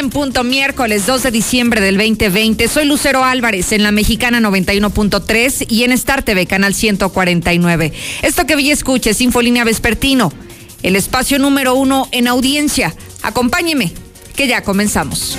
En punto, miércoles 2 de diciembre del 2020. Soy Lucero Álvarez en la Mexicana 91.3 y en Star TV, canal 149. Esto que vi escuche es Infolínea Vespertino, el espacio número uno en audiencia. Acompáñeme, que ya comenzamos.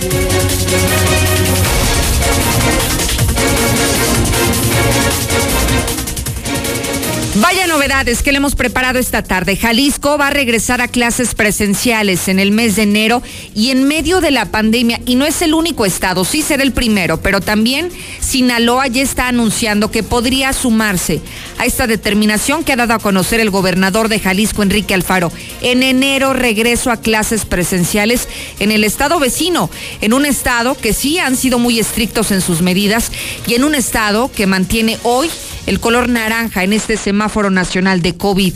Vaya novedades que le hemos preparado esta tarde. Jalisco va a regresar a clases presenciales en el mes de enero y en medio de la pandemia. Y no es el único estado, sí será el primero, pero también Sinaloa ya está anunciando que podría sumarse a esta determinación que ha dado a conocer el gobernador de Jalisco, Enrique Alfaro. En enero regreso a clases presenciales en el estado vecino, en un estado que sí han sido muy estrictos en sus medidas y en un estado que mantiene hoy el color naranja en este semáforo nacional de COVID.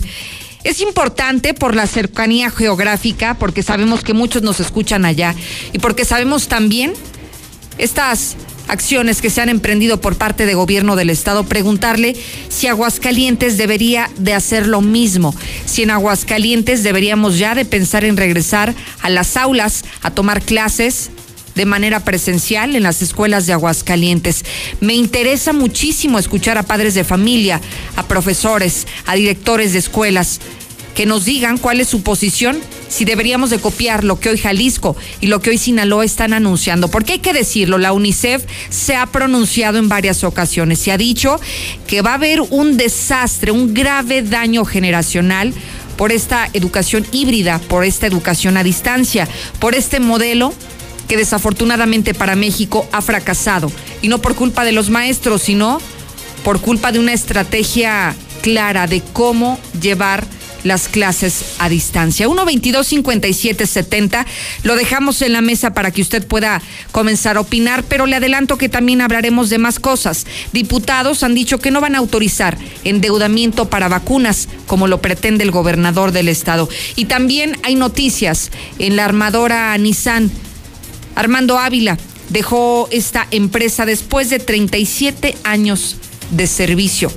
Es importante por la cercanía geográfica, porque sabemos que muchos nos escuchan allá y porque sabemos también estas acciones que se han emprendido por parte de gobierno del estado, preguntarle si Aguascalientes debería de hacer lo mismo, si en Aguascalientes deberíamos ya de pensar en regresar a las aulas a tomar clases de manera presencial en las escuelas de Aguascalientes. Me interesa muchísimo escuchar a padres de familia, a profesores, a directores de escuelas que nos digan cuál es su posición, si deberíamos de copiar lo que hoy Jalisco y lo que hoy Sinaloa están anunciando. Porque hay que decirlo, la UNICEF se ha pronunciado en varias ocasiones, se ha dicho que va a haber un desastre, un grave daño generacional por esta educación híbrida, por esta educación a distancia, por este modelo que desafortunadamente para México ha fracasado. Y no por culpa de los maestros, sino por culpa de una estrategia clara de cómo llevar las clases a distancia. 1-22-57-70. Lo dejamos en la mesa para que usted pueda comenzar a opinar, pero le adelanto que también hablaremos de más cosas. Diputados han dicho que no van a autorizar endeudamiento para vacunas, como lo pretende el gobernador del estado. Y también hay noticias en la armadora Nissan Armando Ávila dejó esta empresa después de 37 años de servicio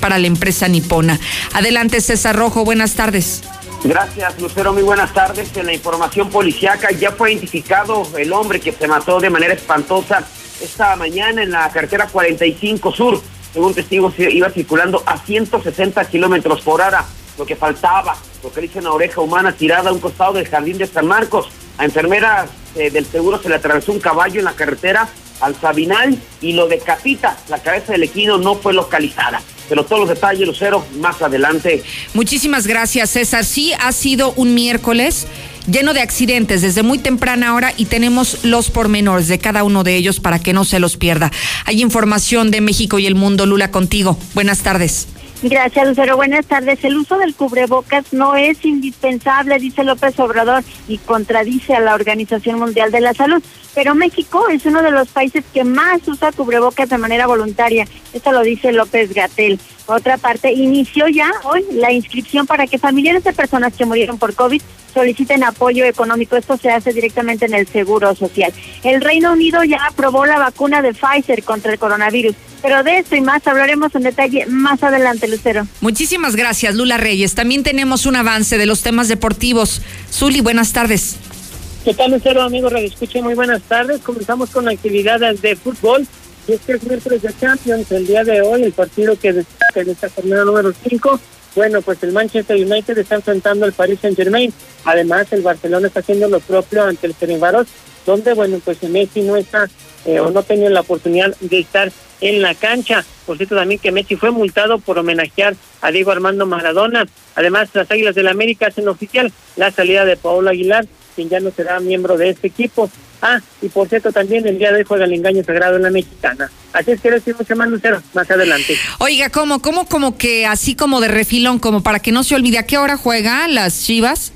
para la empresa nipona. Adelante, César Rojo, buenas tardes. Gracias, Lucero. Muy buenas tardes. En la información policiaca ya fue identificado el hombre que se mató de manera espantosa esta mañana en la carretera 45 Sur. Según testigos, iba circulando a 160 kilómetros por hora. Lo que faltaba, lo que dice una oreja humana tirada a un costado del jardín de San Marcos. A enfermeras eh, del seguro se le atravesó un caballo en la carretera al Sabinal y lo decapita. La cabeza del equino no fue localizada. Pero todos los detalles, Lucero, más adelante. Muchísimas gracias, César. Sí, ha sido un miércoles lleno de accidentes desde muy temprana hora y tenemos los pormenores de cada uno de ellos para que no se los pierda. Hay información de México y el mundo. Lula, contigo. Buenas tardes. Gracias, Lucero. Buenas tardes. El uso del cubrebocas no es indispensable, dice López Obrador, y contradice a la Organización Mundial de la Salud. Pero México es uno de los países que más usa cubrebocas de manera voluntaria. Esto lo dice López Gatel. Otra parte, inició ya hoy la inscripción para que familiares de personas que murieron por COVID soliciten apoyo económico. Esto se hace directamente en el Seguro Social. El Reino Unido ya aprobó la vacuna de Pfizer contra el coronavirus. Pero de esto y más hablaremos en detalle más adelante, Lucero. Muchísimas gracias, Lula Reyes. También tenemos un avance de los temas deportivos. Zuli, buenas tardes. ¿Qué tal, Lucero, amigo Radio Escucha? Muy buenas tardes. Comenzamos con actividades de fútbol. Y es que es miércoles de Champions. El día de hoy, el partido que destaca en esta jornada número 5. Bueno, pues el Manchester United está enfrentando al Paris Saint Germain. Además, el Barcelona está haciendo lo propio ante el Fenerbahce, donde, bueno, pues Messi no está eh, o no tenía la oportunidad de estar en la cancha. Por cierto, también que Messi fue multado por homenajear a Diego Armando Maradona. Además, las Águilas del la América hacen oficial la salida de Paolo Aguilar quien ya no será miembro de este equipo. Ah, y por cierto, también el día de hoy juega el engaño sagrado en la mexicana. Así es que decir mucho más, Lucero, más adelante. Oiga, ¿cómo, cómo, como que así como de refilón, como para que no se olvide, ¿a qué hora juega las Chivas?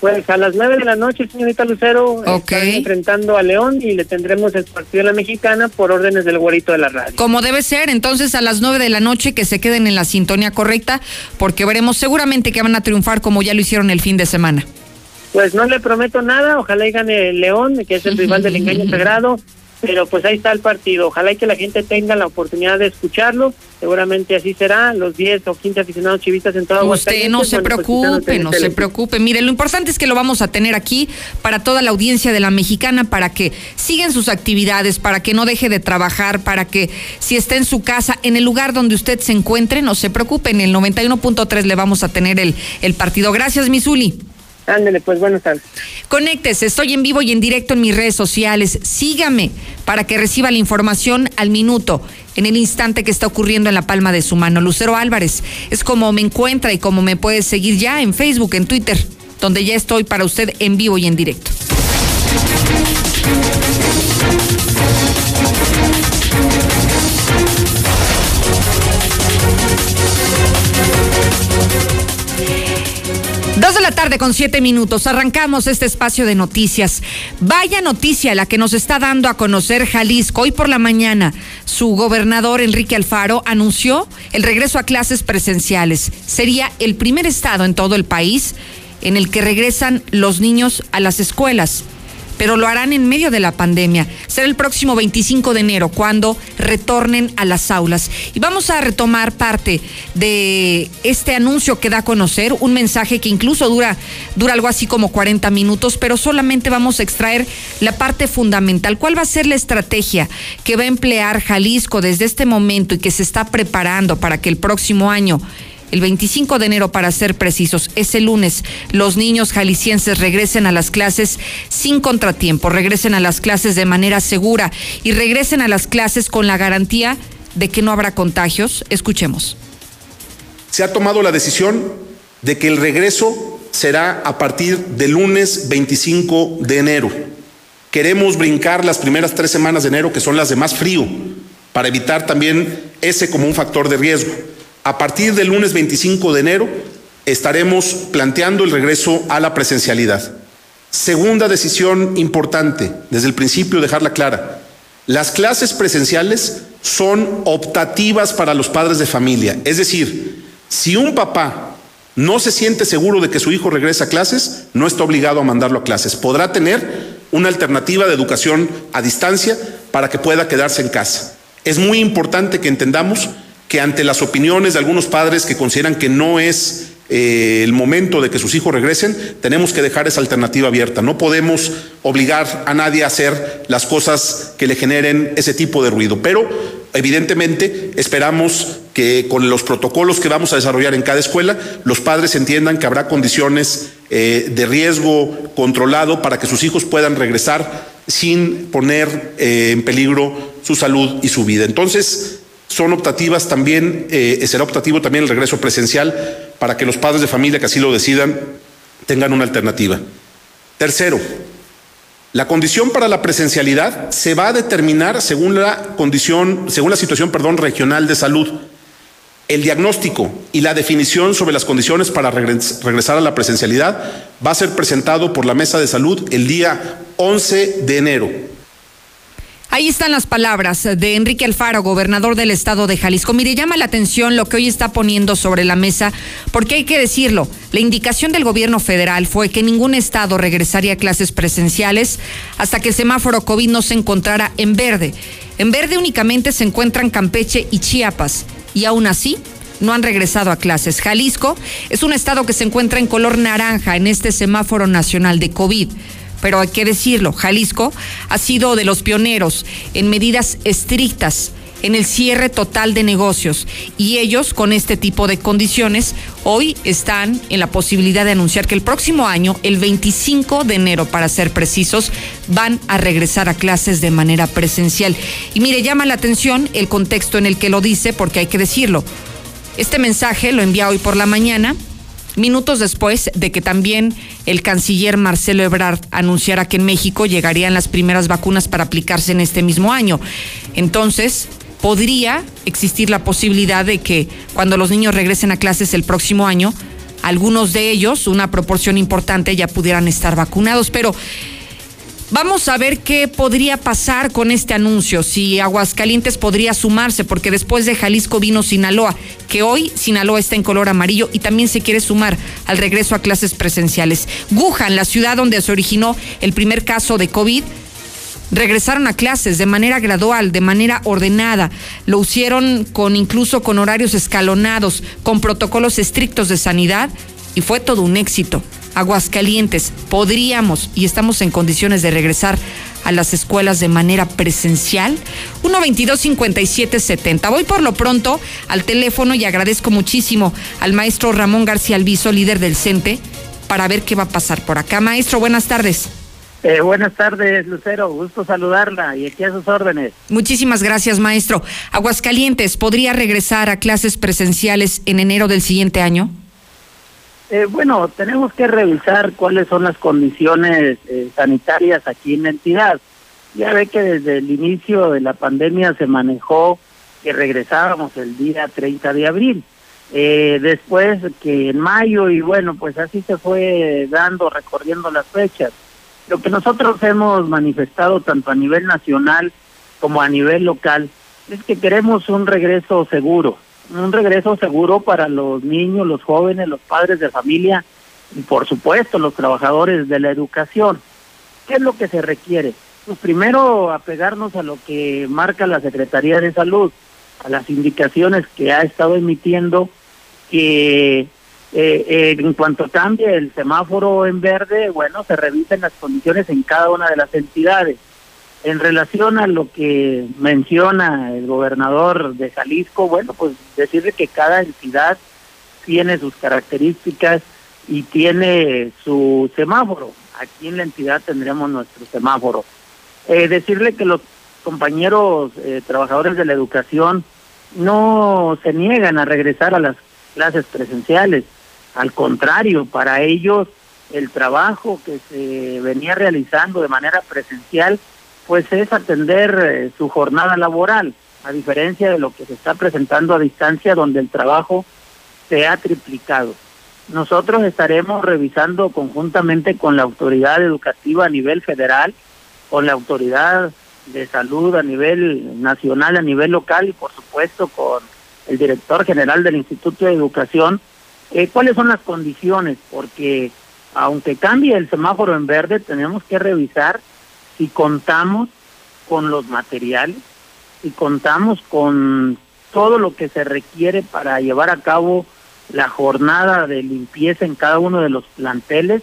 Pues a las nueve de la noche, señorita Lucero, están enfrentando a León y le tendremos el partido de la mexicana por órdenes del güerito de la radio. Como debe ser, entonces a las nueve de la noche que se queden en la sintonía correcta, porque veremos seguramente que van a triunfar como ya lo hicieron el fin de semana. Pues no le prometo nada, ojalá y gane León, que es el rival del engaño sagrado, pero pues ahí está el partido. Ojalá y que la gente tenga la oportunidad de escucharlo. Seguramente así será. Los 10 o 15 aficionados chivistas en toda Usted no se pues, preocupe, no se preocupe. Mire, lo importante es que lo vamos a tener aquí para toda la audiencia de la mexicana, para que sigan sus actividades, para que no deje de trabajar, para que si está en su casa, en el lugar donde usted se encuentre, no se preocupe. En el 91.3 le vamos a tener el, el partido. Gracias, Misuli. Ándele, pues buenas tardes. Conéctese, estoy en vivo y en directo en mis redes sociales. Sígame para que reciba la información al minuto, en el instante que está ocurriendo en la palma de su mano. Lucero Álvarez es como me encuentra y como me puede seguir ya en Facebook, en Twitter, donde ya estoy para usted en vivo y en directo. La tarde con siete minutos. Arrancamos este espacio de noticias. Vaya noticia la que nos está dando a conocer Jalisco. Hoy por la mañana, su gobernador Enrique Alfaro anunció el regreso a clases presenciales. Sería el primer estado en todo el país en el que regresan los niños a las escuelas pero lo harán en medio de la pandemia. Será el próximo 25 de enero cuando retornen a las aulas. Y vamos a retomar parte de este anuncio que da a conocer, un mensaje que incluso dura, dura algo así como 40 minutos, pero solamente vamos a extraer la parte fundamental. ¿Cuál va a ser la estrategia que va a emplear Jalisco desde este momento y que se está preparando para que el próximo año el 25 de enero para ser precisos, ese lunes, los niños jaliscienses regresen a las clases sin contratiempo, regresen a las clases de manera segura y regresen a las clases con la garantía de que no habrá contagios. Escuchemos. Se ha tomado la decisión de que el regreso será a partir del lunes 25 de enero. Queremos brincar las primeras tres semanas de enero, que son las de más frío, para evitar también ese como un factor de riesgo. A partir del lunes 25 de enero estaremos planteando el regreso a la presencialidad. Segunda decisión importante, desde el principio dejarla clara. Las clases presenciales son optativas para los padres de familia. Es decir, si un papá no se siente seguro de que su hijo regrese a clases, no está obligado a mandarlo a clases. Podrá tener una alternativa de educación a distancia para que pueda quedarse en casa. Es muy importante que entendamos que ante las opiniones de algunos padres que consideran que no es eh, el momento de que sus hijos regresen, tenemos que dejar esa alternativa abierta. No podemos obligar a nadie a hacer las cosas que le generen ese tipo de ruido, pero evidentemente esperamos que con los protocolos que vamos a desarrollar en cada escuela, los padres entiendan que habrá condiciones eh, de riesgo controlado para que sus hijos puedan regresar sin poner eh, en peligro su salud y su vida. Entonces, son optativas también, eh, será optativo también el regreso presencial para que los padres de familia que así lo decidan tengan una alternativa. Tercero, la condición para la presencialidad se va a determinar según la condición, según la situación, perdón, regional de salud. El diagnóstico y la definición sobre las condiciones para regresar a la presencialidad va a ser presentado por la Mesa de Salud el día 11 de enero. Ahí están las palabras de Enrique Alfaro, gobernador del estado de Jalisco. Mire, llama la atención lo que hoy está poniendo sobre la mesa, porque hay que decirlo, la indicación del gobierno federal fue que ningún estado regresaría a clases presenciales hasta que el semáforo COVID no se encontrara en verde. En verde únicamente se encuentran Campeche y Chiapas, y aún así no han regresado a clases. Jalisco es un estado que se encuentra en color naranja en este semáforo nacional de COVID pero hay que decirlo, Jalisco ha sido de los pioneros en medidas estrictas en el cierre total de negocios y ellos con este tipo de condiciones hoy están en la posibilidad de anunciar que el próximo año, el 25 de enero para ser precisos, van a regresar a clases de manera presencial. Y mire, llama la atención el contexto en el que lo dice porque hay que decirlo. Este mensaje lo envía hoy por la mañana minutos después de que también el canciller Marcelo Ebrard anunciara que en México llegarían las primeras vacunas para aplicarse en este mismo año. Entonces, podría existir la posibilidad de que cuando los niños regresen a clases el próximo año, algunos de ellos, una proporción importante, ya pudieran estar vacunados. Pero Vamos a ver qué podría pasar con este anuncio, si Aguascalientes podría sumarse, porque después de Jalisco vino Sinaloa, que hoy Sinaloa está en color amarillo y también se quiere sumar al regreso a clases presenciales. Wuhan, la ciudad donde se originó el primer caso de COVID, regresaron a clases de manera gradual, de manera ordenada. Lo hicieron con incluso con horarios escalonados, con protocolos estrictos de sanidad y fue todo un éxito. Aguascalientes, podríamos y estamos en condiciones de regresar a las escuelas de manera presencial. 122-5770. Voy por lo pronto al teléfono y agradezco muchísimo al maestro Ramón García Alviso, líder del CENTE, para ver qué va a pasar por acá. Maestro, buenas tardes. Eh, buenas tardes, Lucero. Gusto saludarla y aquí a sus órdenes. Muchísimas gracias, maestro. Aguascalientes, ¿podría regresar a clases presenciales en enero del siguiente año? Eh, bueno, tenemos que revisar cuáles son las condiciones eh, sanitarias aquí en la entidad. Ya ve que desde el inicio de la pandemia se manejó que regresábamos el día 30 de abril. Eh, después que en mayo y bueno, pues así se fue dando, recorriendo las fechas. Lo que nosotros hemos manifestado tanto a nivel nacional como a nivel local es que queremos un regreso seguro, un regreso seguro para los niños, los jóvenes, los padres de familia y por supuesto los trabajadores de la educación. ¿Qué es lo que se requiere? Pues primero apegarnos a lo que marca la Secretaría de Salud, a las indicaciones que ha estado emitiendo que eh, eh, en cuanto cambie el semáforo en verde, bueno, se revisen las condiciones en cada una de las entidades. En relación a lo que menciona el gobernador de Jalisco, bueno, pues decirle que cada entidad tiene sus características y tiene su semáforo. Aquí en la entidad tendremos nuestro semáforo. Eh, decirle que los compañeros eh, trabajadores de la educación no se niegan a regresar a las clases presenciales. Al contrario, para ellos el trabajo que se venía realizando de manera presencial pues es atender eh, su jornada laboral, a diferencia de lo que se está presentando a distancia, donde el trabajo se ha triplicado. Nosotros estaremos revisando conjuntamente con la autoridad educativa a nivel federal, con la autoridad de salud a nivel nacional, a nivel local y por supuesto con el director general del Instituto de Educación, eh, cuáles son las condiciones, porque aunque cambie el semáforo en verde, tenemos que revisar si contamos con los materiales, si contamos con todo lo que se requiere para llevar a cabo la jornada de limpieza en cada uno de los planteles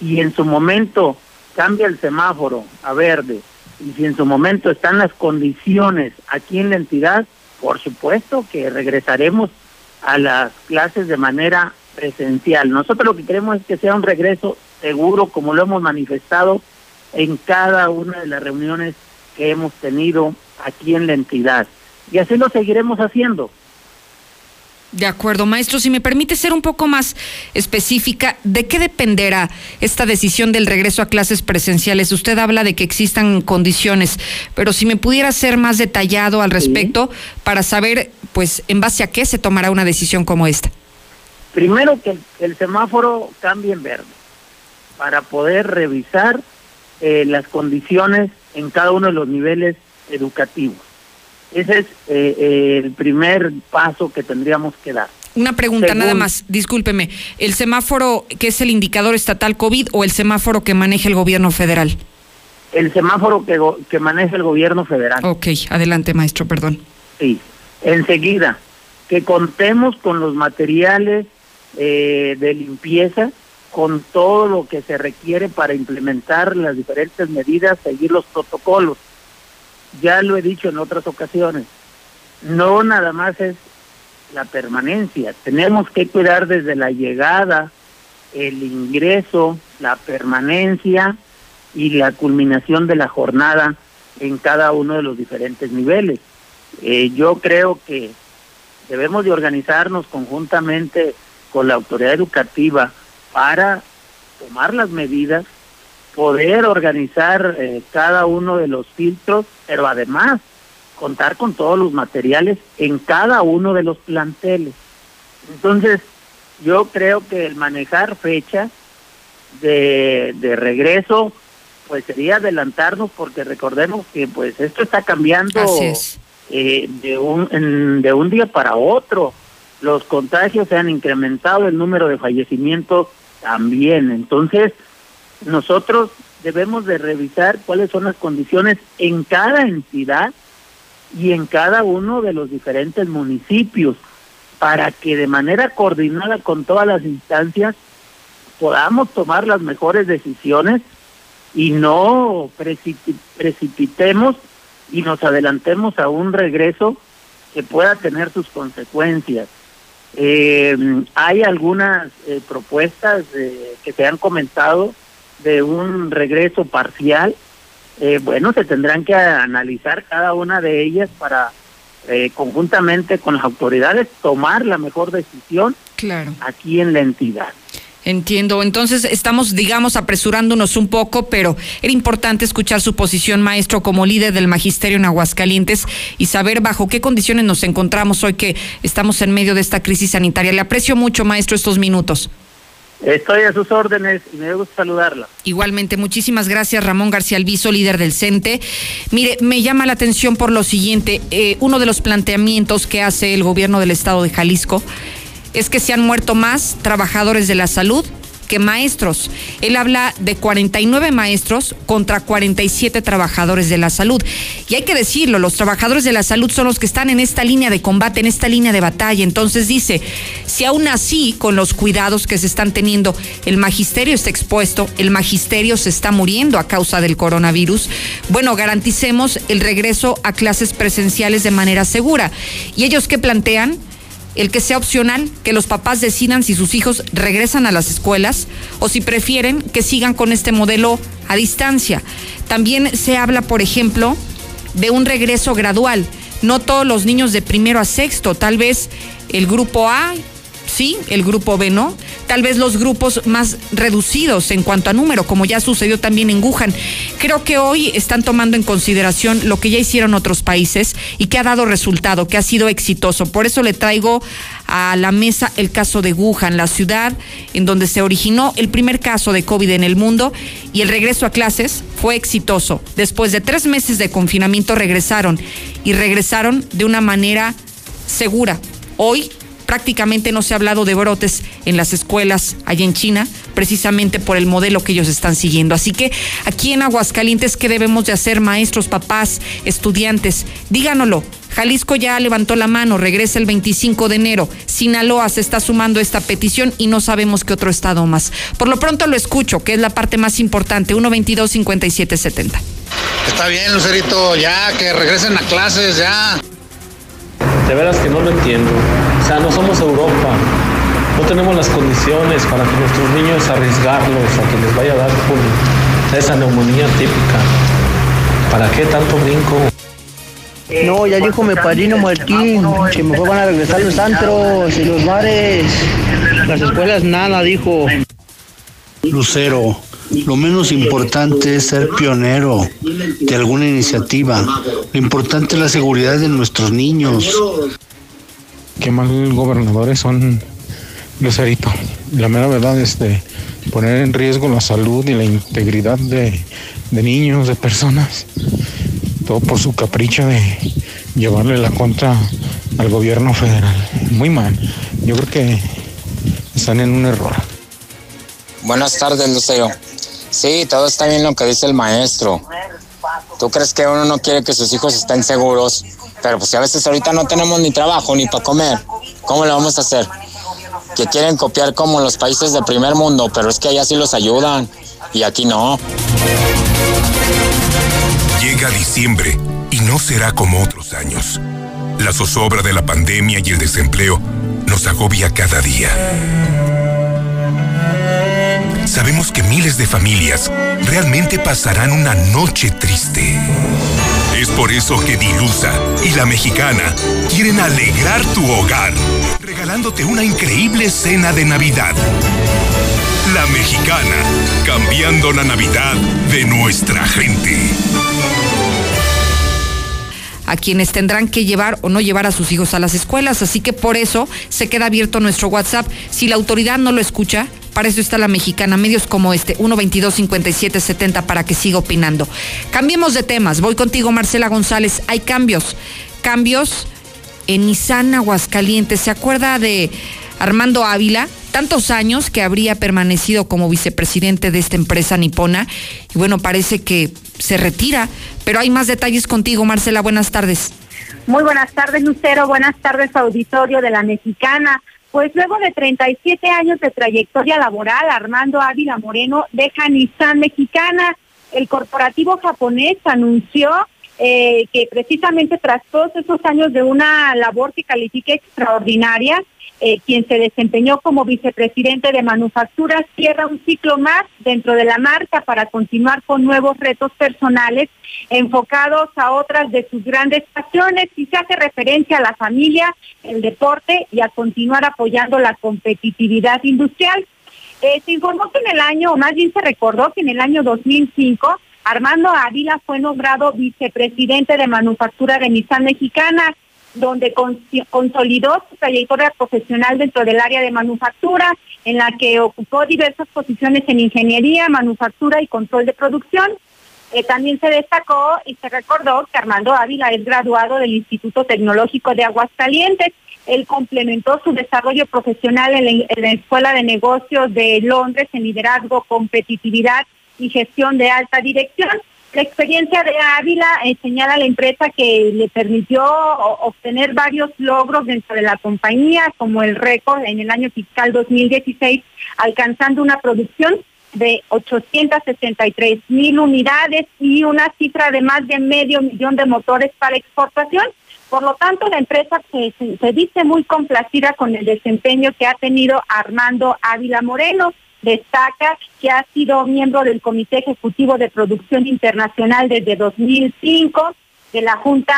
y en su momento cambia el semáforo a verde y si en su momento están las condiciones aquí en la entidad, por supuesto que regresaremos a las clases de manera presencial. Nosotros lo que queremos es que sea un regreso seguro, como lo hemos manifestado en cada una de las reuniones que hemos tenido aquí en la entidad. Y así lo seguiremos haciendo. De acuerdo, maestro. Si me permite ser un poco más específica, ¿de qué dependerá esta decisión del regreso a clases presenciales? Usted habla de que existan condiciones, pero si me pudiera ser más detallado al respecto para saber, pues, en base a qué se tomará una decisión como esta. Primero que el semáforo cambie en verde para poder revisar eh, las condiciones en cada uno de los niveles educativos. Ese es eh, eh, el primer paso que tendríamos que dar. Una pregunta nada más, discúlpeme. ¿El semáforo que es el indicador estatal COVID o el semáforo que maneja el gobierno federal? El semáforo que, que maneja el gobierno federal. Ok, adelante maestro, perdón. Sí, enseguida, que contemos con los materiales eh, de limpieza con todo lo que se requiere para implementar las diferentes medidas, seguir los protocolos. Ya lo he dicho en otras ocasiones, no nada más es la permanencia, tenemos que cuidar desde la llegada, el ingreso, la permanencia y la culminación de la jornada en cada uno de los diferentes niveles. Eh, yo creo que debemos de organizarnos conjuntamente con la autoridad educativa, para tomar las medidas, poder organizar eh, cada uno de los filtros, pero además contar con todos los materiales en cada uno de los planteles. Entonces, yo creo que el manejar fechas de, de regreso, pues sería adelantarnos porque recordemos que pues esto está cambiando eh, de, un, de un día para otro. Los contagios se han incrementado, el número de fallecimientos también. Entonces, nosotros debemos de revisar cuáles son las condiciones en cada entidad y en cada uno de los diferentes municipios para que de manera coordinada con todas las instancias podamos tomar las mejores decisiones y no precipitemos y nos adelantemos a un regreso que pueda tener sus consecuencias. Eh, hay algunas eh, propuestas que se han comentado de un regreso parcial. Eh, bueno, se tendrán que analizar cada una de ellas para conjuntamente con las autoridades tomar la mejor decisión claro. aquí en la entidad. Entiendo. Entonces estamos, digamos, apresurándonos un poco, pero era importante escuchar su posición, maestro, como líder del magisterio en Aguascalientes y saber bajo qué condiciones nos encontramos hoy que estamos en medio de esta crisis sanitaria. Le aprecio mucho, maestro, estos minutos. Estoy a sus órdenes y me gusta saludarla. Igualmente, muchísimas gracias, Ramón García Alviso, líder del CENTE. Mire, me llama la atención por lo siguiente, eh, uno de los planteamientos que hace el gobierno del estado de Jalisco es que se han muerto más trabajadores de la salud que maestros. Él habla de 49 maestros contra 47 trabajadores de la salud. Y hay que decirlo, los trabajadores de la salud son los que están en esta línea de combate, en esta línea de batalla. Entonces dice, si aún así, con los cuidados que se están teniendo, el magisterio está expuesto, el magisterio se está muriendo a causa del coronavirus, bueno, garanticemos el regreso a clases presenciales de manera segura. ¿Y ellos qué plantean? El que sea opcional, que los papás decidan si sus hijos regresan a las escuelas o si prefieren que sigan con este modelo a distancia. También se habla, por ejemplo, de un regreso gradual. No todos los niños de primero a sexto, tal vez el grupo A sí, el grupo B no. Tal vez los grupos más reducidos en cuanto a número, como ya sucedió también en Wuhan. Creo que hoy están tomando en consideración lo que ya hicieron otros países y que ha dado resultado, que ha sido exitoso. Por eso le traigo a la mesa el caso de Wuhan, la ciudad en donde se originó el primer caso de COVID en el mundo y el regreso a clases fue exitoso. Después de tres meses de confinamiento regresaron y regresaron de una manera segura. Hoy prácticamente no se ha hablado de brotes en las escuelas allá en China, precisamente por el modelo que ellos están siguiendo. Así que aquí en Aguascalientes, ¿qué debemos de hacer, maestros, papás, estudiantes? Díganoslo. Jalisco ya levantó la mano, regresa el 25 de enero. Sinaloa se está sumando esta petición y no sabemos qué otro estado más. Por lo pronto lo escucho, que es la parte más importante, 122-5770. Está bien, Lucerito, ya que regresen a clases, ya. De veras que no lo entiendo. O sea, no somos Europa. No tenemos las condiciones para que nuestros niños arriesgarlos a que les vaya a dar esa neumonía típica. ¿Para qué tanto brinco? No, ya dijo mi padrino Martín, que mejor van a regresar los antros y los bares. Las escuelas nada, dijo. Lucero, lo menos importante es ser pionero de alguna iniciativa. Lo importante es la seguridad de nuestros niños. Qué mal gobernadores son, Lucerito. La mera verdad es de poner en riesgo la salud y la integridad de, de niños, de personas. Todo por su capricho de llevarle la contra al gobierno federal. Muy mal. Yo creo que están en un error. Buenas tardes, Lucero. Sí, todo está bien lo que dice el maestro. ¿Tú crees que uno no quiere que sus hijos estén seguros? Pero pues si a veces ahorita no tenemos ni trabajo ni para comer, ¿cómo lo vamos a hacer? Que quieren copiar como los países del primer mundo, pero es que allá sí los ayudan y aquí no. Llega diciembre y no será como otros años. La zozobra de la pandemia y el desempleo nos agobia cada día. Sabemos que miles de familias realmente pasarán una noche triste. Es por eso que Dilusa y la mexicana quieren alegrar tu hogar, regalándote una increíble cena de Navidad. La mexicana, cambiando la Navidad de nuestra gente. a quienes tendrán que llevar o no llevar a sus hijos a las escuelas. Así que por eso se queda abierto nuestro WhatsApp. Si la autoridad no lo escucha, para eso está la mexicana, medios como este, 122-5770 para que siga opinando. Cambiemos de temas. Voy contigo, Marcela González. Hay cambios, cambios en Nissan Aguascalientes. ¿Se acuerda de Armando Ávila? Tantos años que habría permanecido como vicepresidente de esta empresa nipona. Y bueno, parece que se retira. Pero hay más detalles contigo, Marcela. Buenas tardes. Muy buenas tardes, Lucero. Buenas tardes, auditorio de la Mexicana. Pues luego de 37 años de trayectoria laboral, Armando Ávila Moreno deja Nissan Mexicana. El corporativo japonés anunció eh, que precisamente tras todos esos años de una labor que califica extraordinaria, eh, quien se desempeñó como vicepresidente de manufacturas, cierra un ciclo más dentro de la marca para continuar con nuevos retos personales enfocados a otras de sus grandes pasiones y se hace referencia a la familia, el deporte y a continuar apoyando la competitividad industrial. Eh, se informó que en el año, o más bien se recordó que en el año 2005, Armando Ávila fue nombrado vicepresidente de manufactura de Nissan Mexicana donde consolidó su trayectoria profesional dentro del área de manufactura, en la que ocupó diversas posiciones en ingeniería, manufactura y control de producción. Eh, también se destacó y se recordó que Armando Ávila es graduado del Instituto Tecnológico de Aguascalientes. Él complementó su desarrollo profesional en la Escuela de Negocios de Londres en liderazgo, competitividad y gestión de alta dirección la experiencia de Ávila eh, señala a la empresa que le permitió obtener varios logros dentro de la compañía, como el récord en el año fiscal 2016, alcanzando una producción de 863 mil unidades y una cifra de más de medio millón de motores para exportación. Por lo tanto, la empresa se, se dice muy complacida con el desempeño que ha tenido Armando Ávila Moreno destaca que ha sido miembro del Comité Ejecutivo de Producción Internacional desde 2005, de la Junta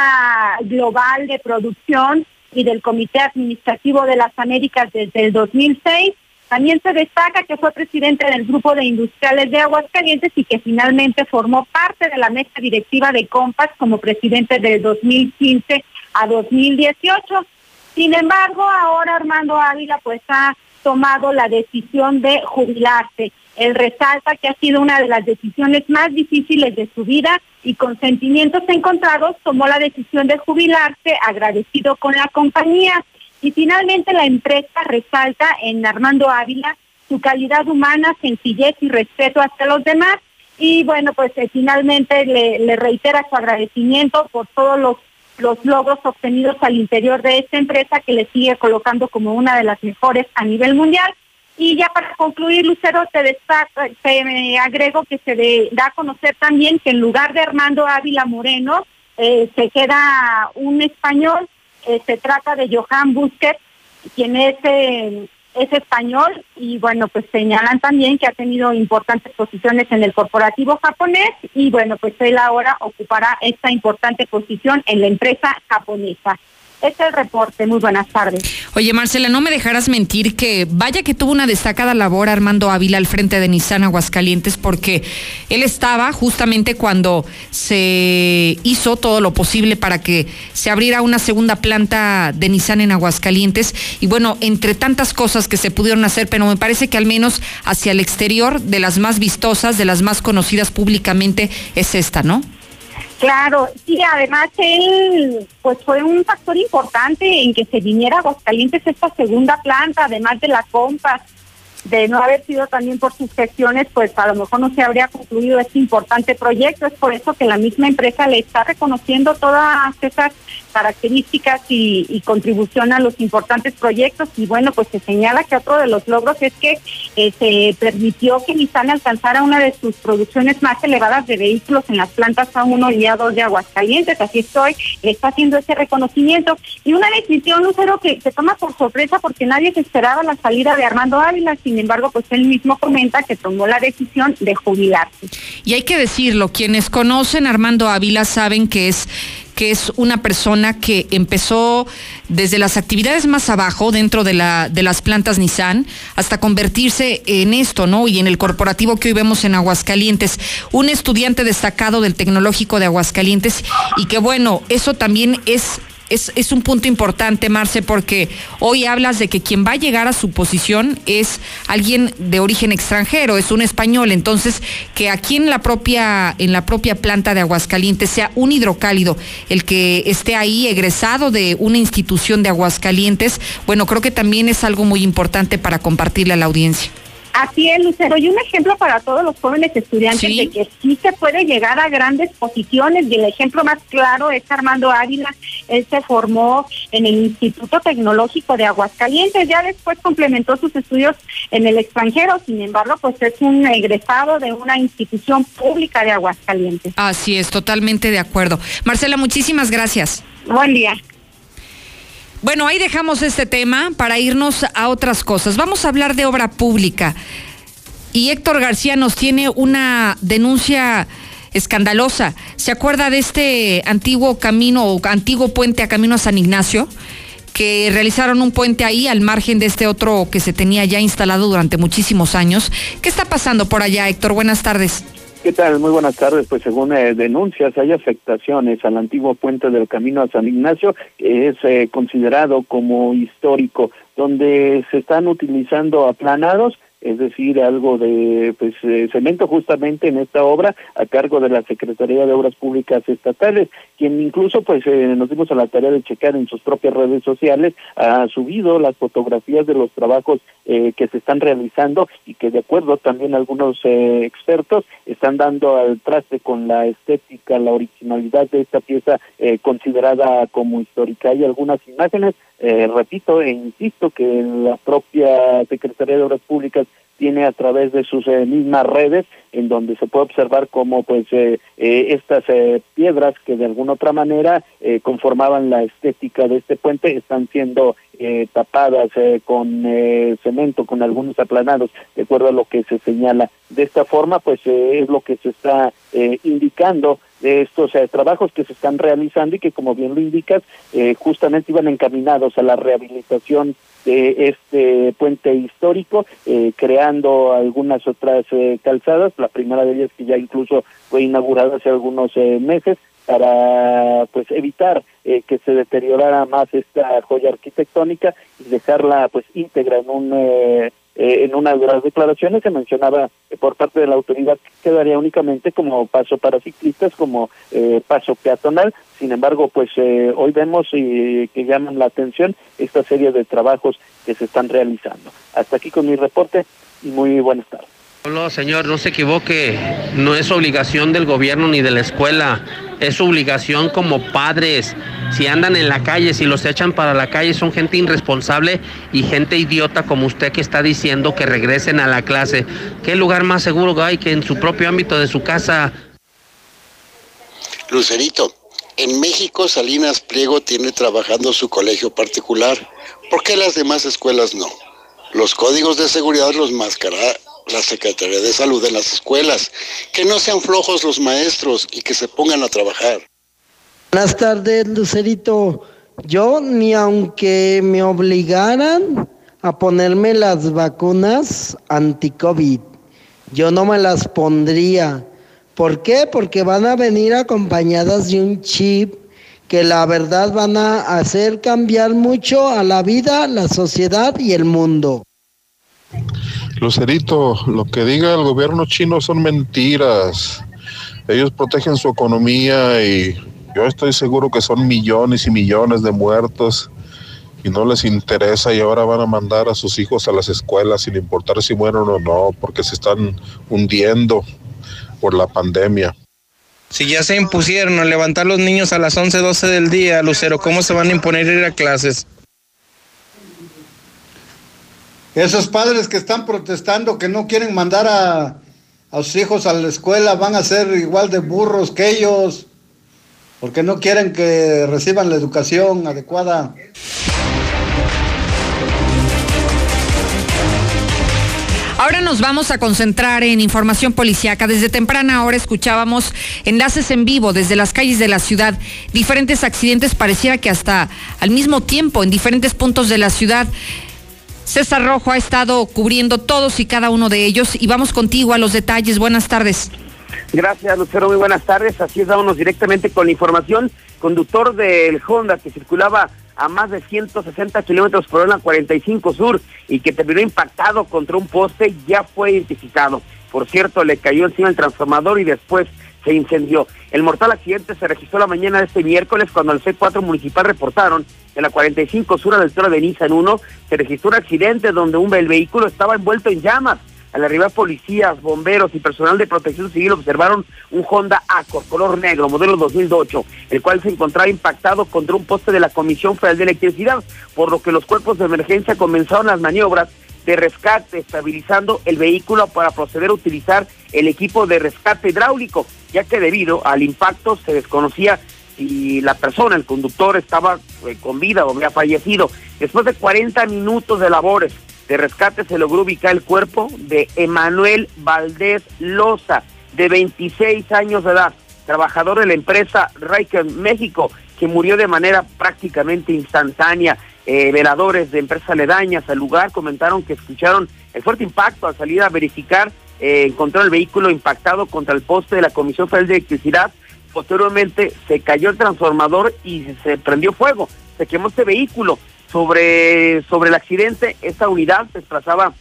Global de Producción y del Comité Administrativo de las Américas desde el 2006. También se destaca que fue presidente del Grupo de Industriales de Aguascalientes y que finalmente formó parte de la mesa directiva de Compass como presidente del 2015 a 2018. Sin embargo, ahora Armando Ávila pues ha tomado la decisión de jubilarse. Él resalta que ha sido una de las decisiones más difíciles de su vida y con sentimientos encontrados tomó la decisión de jubilarse agradecido con la compañía. Y finalmente la empresa resalta en Armando Ávila su calidad humana, sencillez y respeto hacia los demás. Y bueno, pues eh, finalmente le, le reitera su agradecimiento por todos los los logros obtenidos al interior de esta empresa que le sigue colocando como una de las mejores a nivel mundial. Y ya para concluir, Lucero, te, destaca, te agrego que se da a conocer también que en lugar de Armando Ávila Moreno, eh, se queda un español, eh, se trata de Johan Busquets, quien es eh, es español y bueno, pues señalan también que ha tenido importantes posiciones en el corporativo japonés y bueno, pues él ahora ocupará esta importante posición en la empresa japonesa. Es el reporte. Muy buenas tardes. Oye, Marcela, no me dejarás mentir que vaya que tuvo una destacada labor Armando Ávila al frente de Nissan Aguascalientes porque él estaba justamente cuando se hizo todo lo posible para que se abriera una segunda planta de Nissan en Aguascalientes y bueno, entre tantas cosas que se pudieron hacer, pero me parece que al menos hacia el exterior de las más vistosas, de las más conocidas públicamente es esta, ¿no? Claro, sí, además él pues fue un factor importante en que se viniera a Aguascalientes esta segunda planta, además de la compas, de no haber sido también por sus gestiones, pues a lo mejor no se habría concluido este importante proyecto. Es por eso que la misma empresa le está reconociendo todas esas características y, contribución a los importantes proyectos. Y bueno, pues se señala que otro de los logros es que eh, se permitió que Nissan alcanzara una de sus producciones más elevadas de vehículos en las plantas A1 y A2 de Aguascalientes. Así estoy, está haciendo ese reconocimiento. Y una decisión, Lucero, que se toma por sorpresa porque nadie se esperaba la salida de Armando Ávila. Sin embargo, pues él mismo comenta que tomó la decisión de jubilarse. Y hay que decirlo, quienes conocen Armando Ávila saben que es que es una persona que empezó desde las actividades más abajo dentro de, la, de las plantas Nissan hasta convertirse en esto, ¿no? Y en el corporativo que hoy vemos en Aguascalientes. Un estudiante destacado del Tecnológico de Aguascalientes y que bueno, eso también es es, es, un punto importante, Marce, porque hoy hablas de que quien va a llegar a su posición es alguien de origen extranjero, es un español. Entonces, que aquí en la propia, en la propia planta de Aguascalientes sea un hidrocálido el que esté ahí egresado de una institución de Aguascalientes, bueno, creo que también es algo muy importante para compartirle a la audiencia. Así es, Lucero, y un ejemplo para todos los jóvenes estudiantes de que sí se puede llegar a grandes posiciones, y el ejemplo más claro es Armando Ávila, él se formó en el Instituto Tecnológico de Aguascalientes, ya después complementó sus estudios en el extranjero, sin embargo, pues es un egresado de una institución pública de Aguascalientes. Así es, totalmente de acuerdo. Marcela, muchísimas gracias. Buen día. Bueno, ahí dejamos este tema para irnos a otras cosas. Vamos a hablar de obra pública. Y Héctor García nos tiene una denuncia escandalosa. ¿Se acuerda de este antiguo camino o antiguo puente a camino a San Ignacio? que realizaron un puente ahí al margen de este otro que se tenía ya instalado durante muchísimos años. ¿Qué está pasando por allá, Héctor? Buenas tardes. ¿Qué tal? Muy buenas tardes. Pues según eh, denuncias, hay afectaciones al antiguo puente del Camino a San Ignacio, que es eh, considerado como histórico, donde se están utilizando aplanados es decir, algo de pues eh, cemento justamente en esta obra a cargo de la Secretaría de Obras Públicas Estatales, quien incluso pues eh, nos dimos a la tarea de checar en sus propias redes sociales, ha subido las fotografías de los trabajos eh, que se están realizando y que de acuerdo también algunos expertos están dando al traste con la estética, la originalidad de esta pieza considerada como histórica. Hay algunas imágenes eh, repito e insisto que la propia Secretaría de Obras Públicas tiene a través de sus eh, mismas redes en donde se puede observar cómo pues eh, estas piedras que de alguna otra manera conformaban la estética de este puente están siendo tapadas con cemento con algunos aplanados de acuerdo a lo que se señala. De esta forma pues es lo que se está indicando de estos eh, trabajos que se están realizando y que, como bien lo indicas, eh, justamente iban encaminados a la rehabilitación de este puente histórico, eh, creando algunas otras calzadas. La primera de ellas que ya incluso fue inaugurada hace algunos meses para pues evitar que se deteriorara más esta joya arquitectónica y dejarla pues íntegra en un eh, en una de las declaraciones se mencionaba por parte de la autoridad que quedaría únicamente como paso para ciclistas, como eh, paso peatonal. Sin embargo, pues eh, hoy vemos y que llaman la atención esta serie de trabajos que se están realizando. Hasta aquí con mi reporte y muy buenas tardes. No, señor, no se equivoque. No es obligación del gobierno ni de la escuela. Es obligación como padres. Si andan en la calle, si los echan para la calle, son gente irresponsable y gente idiota como usted que está diciendo que regresen a la clase. ¿Qué lugar más seguro hay que en su propio ámbito de su casa? Lucerito, en México Salinas Pliego tiene trabajando su colegio particular. ¿Por qué las demás escuelas no? Los códigos de seguridad los mascará la Secretaría de Salud en las escuelas. Que no sean flojos los maestros y que se pongan a trabajar. Buenas tardes, Lucerito. Yo ni aunque me obligaran a ponerme las vacunas anti-COVID, yo no me las pondría. ¿Por qué? Porque van a venir acompañadas de un chip que la verdad van a hacer cambiar mucho a la vida, la sociedad y el mundo. Lucerito, lo que diga el gobierno chino son mentiras. Ellos protegen su economía y yo estoy seguro que son millones y millones de muertos y no les interesa y ahora van a mandar a sus hijos a las escuelas sin importar si mueren o no, porque se están hundiendo por la pandemia. Si ya se impusieron a levantar los niños a las 11, 12 del día, Lucero, ¿cómo se van a imponer ir a clases? Esos padres que están protestando, que no quieren mandar a, sus hijos a la escuela, van a ser igual de burros que ellos, porque no quieren que reciban la educación adecuada. Ahora nos vamos a concentrar en información policiaca. Desde temprana hora escuchábamos enlaces en vivo desde las calles de la ciudad. Diferentes accidentes pareciera que hasta al mismo tiempo en diferentes puntos de la ciudad. César Rojo ha estado cubriendo todos y cada uno de ellos y vamos contigo a los detalles. Buenas tardes. Gracias, Lucero. Muy buenas tardes. Así es, vámonos directamente con la información. Conductor del Honda que circulaba a más de 160 kilómetros por hora 45 Sur y que terminó impactado contra un poste ya fue identificado. Por cierto, le cayó encima el transformador y después se incendió. El mortal accidente se registró la mañana de este miércoles cuando el C4 municipal reportaron que en la 45 Sur del Toro de Niza en 1 se registró un accidente donde un el vehículo estaba envuelto en llamas. Al arribar policías, bomberos y personal de protección civil observaron un Honda Accord color negro, modelo 2008, el cual se encontraba impactado contra un poste de la Comisión Federal de Electricidad, por lo que los cuerpos de emergencia comenzaron las maniobras de rescate, estabilizando el vehículo para proceder a utilizar el equipo de rescate hidráulico, ya que debido al impacto se desconocía si la persona, el conductor, estaba eh, con vida o había fallecido. Después de 40 minutos de labores, de rescate se logró ubicar el cuerpo de Emanuel Valdés Loza, de 26 años de edad, trabajador de la empresa Riker México, que murió de manera prácticamente instantánea. Eh, veladores de empresas aledañas al lugar comentaron que escucharon el fuerte impacto al salir a verificar, eh, encontró el vehículo impactado contra el poste de la Comisión Federal de Electricidad. Posteriormente se cayó el transformador y se prendió fuego. Se quemó este vehículo sobre, sobre el accidente, esta unidad se desplazaba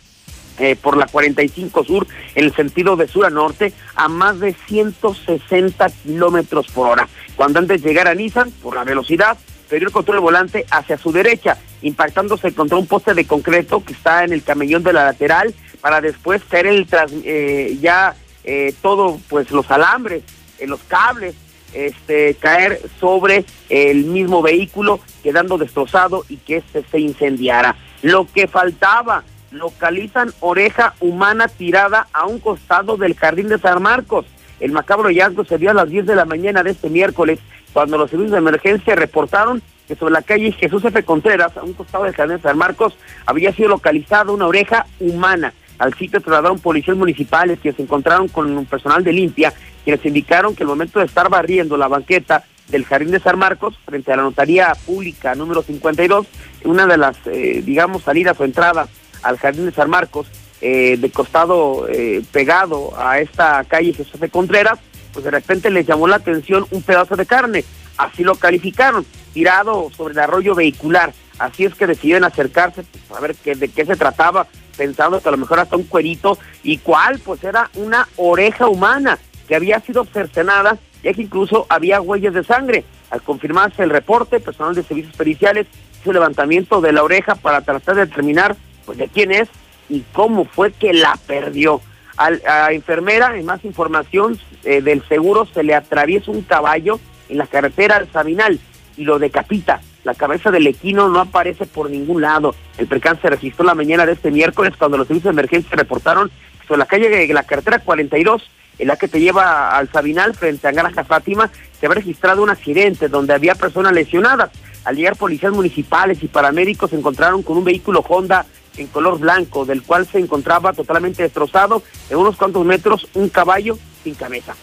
eh, por la 45 Sur en el sentido de sur a norte a más de 160 kilómetros por hora. Cuando antes de llegar a Nissan, por la velocidad, perdió el control volante hacia su derecha, impactándose contra un poste de concreto que está en el camellón de la lateral para después caer el eh, ya eh, todo, pues los alambres, los cables este, caer sobre el mismo vehículo, quedando destrozado y que este se incendiara. Lo que faltaba, localizan oreja humana tirada a un costado del jardín de San Marcos. El macabro hallazgo se dio a las 10 de la mañana de este miércoles, cuando los servicios de emergencia reportaron que sobre la calle Jesús F. Contreras, a un costado del jardín de San Marcos, había sido localizada una oreja humana. Al sitio trasladaron policías municipales que se encontraron con un personal de limpia quienes indicaron que el momento de estar barriendo la banqueta del Jardín de San Marcos, frente a la notaría pública número 52, una de las, eh, digamos, salidas o entradas al Jardín de San Marcos, eh, de costado eh, pegado a esta calle Jesús de Contreras, pues de repente les llamó la atención un pedazo de carne, así lo calificaron, tirado sobre el arroyo vehicular. Así es que decidieron acercarse pues, a ver de qué se trataba, pensando que a lo mejor hasta un cuerito, y cuál, pues era una oreja humana que había sido cercenada, ya que incluso había huellas de sangre. Al confirmarse el reporte, personal de servicios periciales hizo levantamiento de la oreja para tratar de determinar pues, de quién es y cómo fue que la perdió. A la enfermera, en más información eh, del seguro, se le atraviesa un caballo en la carretera al Sabinal y lo decapita. La cabeza del equino no aparece por ningún lado. El percance se registró la mañana de este miércoles cuando los servicios de emergencia reportaron sobre la calle de la carretera 42 en la que te lleva al Sabinal frente a Granja Fátima, se había registrado un accidente donde había personas lesionadas. Al llegar policías municipales y paramédicos se encontraron con un vehículo Honda en color blanco, del cual se encontraba totalmente destrozado en unos cuantos metros un caballo sin cabeza.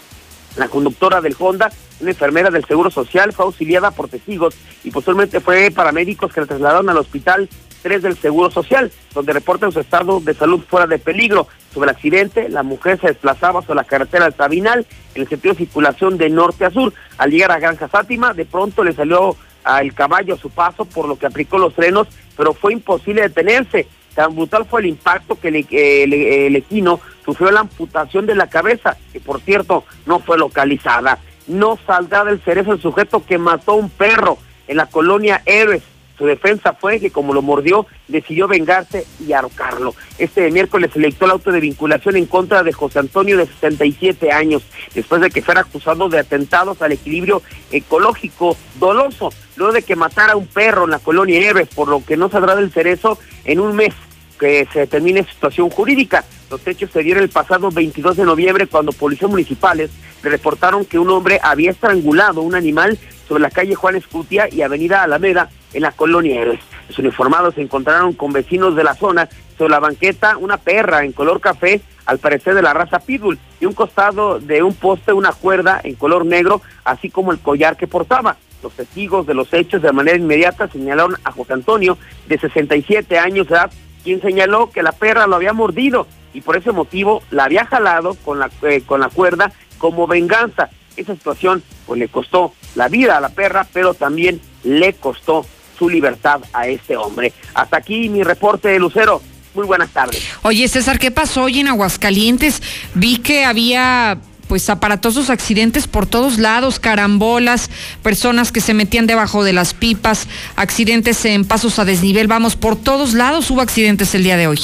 La conductora del Honda, una enfermera del Seguro Social, fue auxiliada por testigos y posteriormente fue paramédicos que la trasladaron al hospital 3 del Seguro Social, donde reportan su estado de salud fuera de peligro. Sobre el accidente, la mujer se desplazaba sobre la carretera del Sabinal en el sentido de circulación de norte a sur. Al llegar a Granja Fátima, de pronto le salió al caballo a su paso, por lo que aplicó los frenos, pero fue imposible detenerse. Tan brutal fue el impacto que el, equino sufrió la amputación de la cabeza, que por cierto no fue localizada. No saldrá del cerezo el sujeto que mató a un perro en la colonia Héroes su defensa fue que como lo mordió, decidió vengarse y ahorcarlo. Este miércoles se el auto de vinculación en contra de José Antonio de 67 años, después de que fuera acusado de atentados al equilibrio ecológico doloso, luego de que matara a un perro en la colonia Eves, por lo que no saldrá del cerezo en un mes que se determine situación jurídica. Los hechos se dieron el pasado 22 de noviembre cuando policías municipales le reportaron que un hombre había estrangulado un animal sobre la calle Juan Escutia y Avenida Alameda en la colonia Héroes. Los uniformados se encontraron con vecinos de la zona sobre la banqueta una perra en color café, al parecer de la raza Pitbull, y un costado de un poste una cuerda en color negro, así como el collar que portaba. Los testigos de los hechos de manera inmediata señalaron a José Antonio, de 67 años de edad, quien señaló que la perra lo había mordido y por ese motivo la había jalado con la, eh, con la cuerda como venganza. Esa situación pues le costó la vida a la perra, pero también le costó su libertad a este hombre. Hasta aquí mi reporte de Lucero. Muy buenas tardes. Oye, César, ¿qué pasó hoy en Aguascalientes? Vi que había pues aparatosos accidentes por todos lados, carambolas, personas que se metían debajo de las pipas, accidentes en pasos a desnivel, vamos, por todos lados hubo accidentes el día de hoy.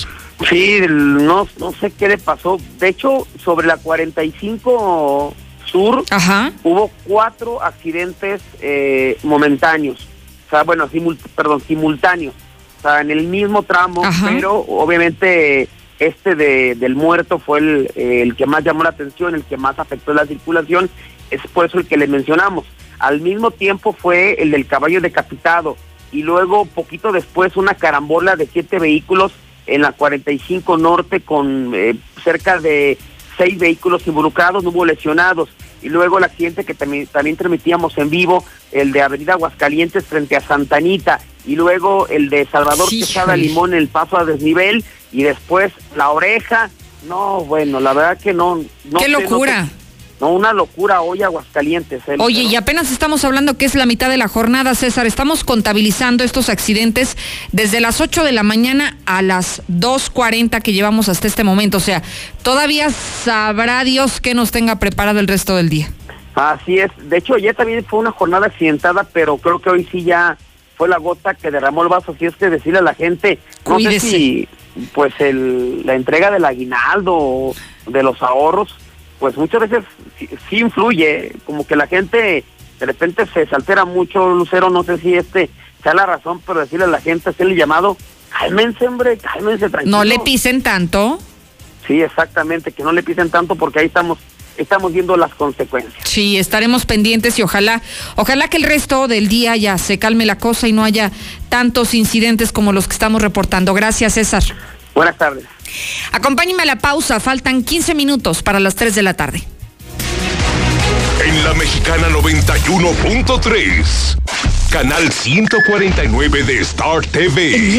Sí, no, no sé qué le pasó. De hecho, sobre la 45 Sur hubo cuatro accidentes eh, momentáneos. O sea, bueno, perdón, simultáneos. O sea, en el mismo tramo, pero obviamente este de, del muerto fue el, el que más llamó la atención, el que más afectó la circulación, es por eso el que le mencionamos. Al mismo tiempo fue el del caballo decapitado y luego poquito después una carambola de siete vehículos en la 45 Norte con eh, cerca de seis vehículos involucrados, no hubo lesionados. Y luego el accidente que también, también transmitíamos en vivo, el de Avenida Aguascalientes frente a Santanita, y luego el de Salvador Quesada Limón el paso a desnivel, y después la oreja. No, bueno, la verdad que no. no ¡Qué locura! No, una locura hoy Aguascalientes. Oye, y apenas estamos hablando que es la mitad de la jornada, César. Estamos contabilizando estos accidentes desde las 8 de la mañana a las 2.40 que llevamos hasta este momento. O sea, todavía sabrá Dios que nos tenga preparado el resto del día. Así es. De hecho, ayer también fue una jornada accidentada, pero creo que hoy sí ya fue la gota que derramó el vaso. Así es que decirle a la gente, no sé si pues el, la entrega del aguinaldo o de los ahorros pues muchas veces sí, influye, como que la gente de repente se altera mucho, Lucero, no sé si este sea la razón, pero decirle a la gente, hacerle llamado, cálmense, hombre, cálmense, tranquilo. No le pisen tanto. Sí, exactamente, que no le pisen tanto porque ahí estamos estamos viendo las consecuencias. Sí, estaremos pendientes y ojalá, ojalá que el resto del día ya se calme la cosa y no haya tantos incidentes como los que estamos reportando. Gracias, César. Buenas tardes. Acompáñeme a la pausa, faltan 15 minutos para las 3 de la tarde. En la mexicana 91.3, canal 149 de Star TV.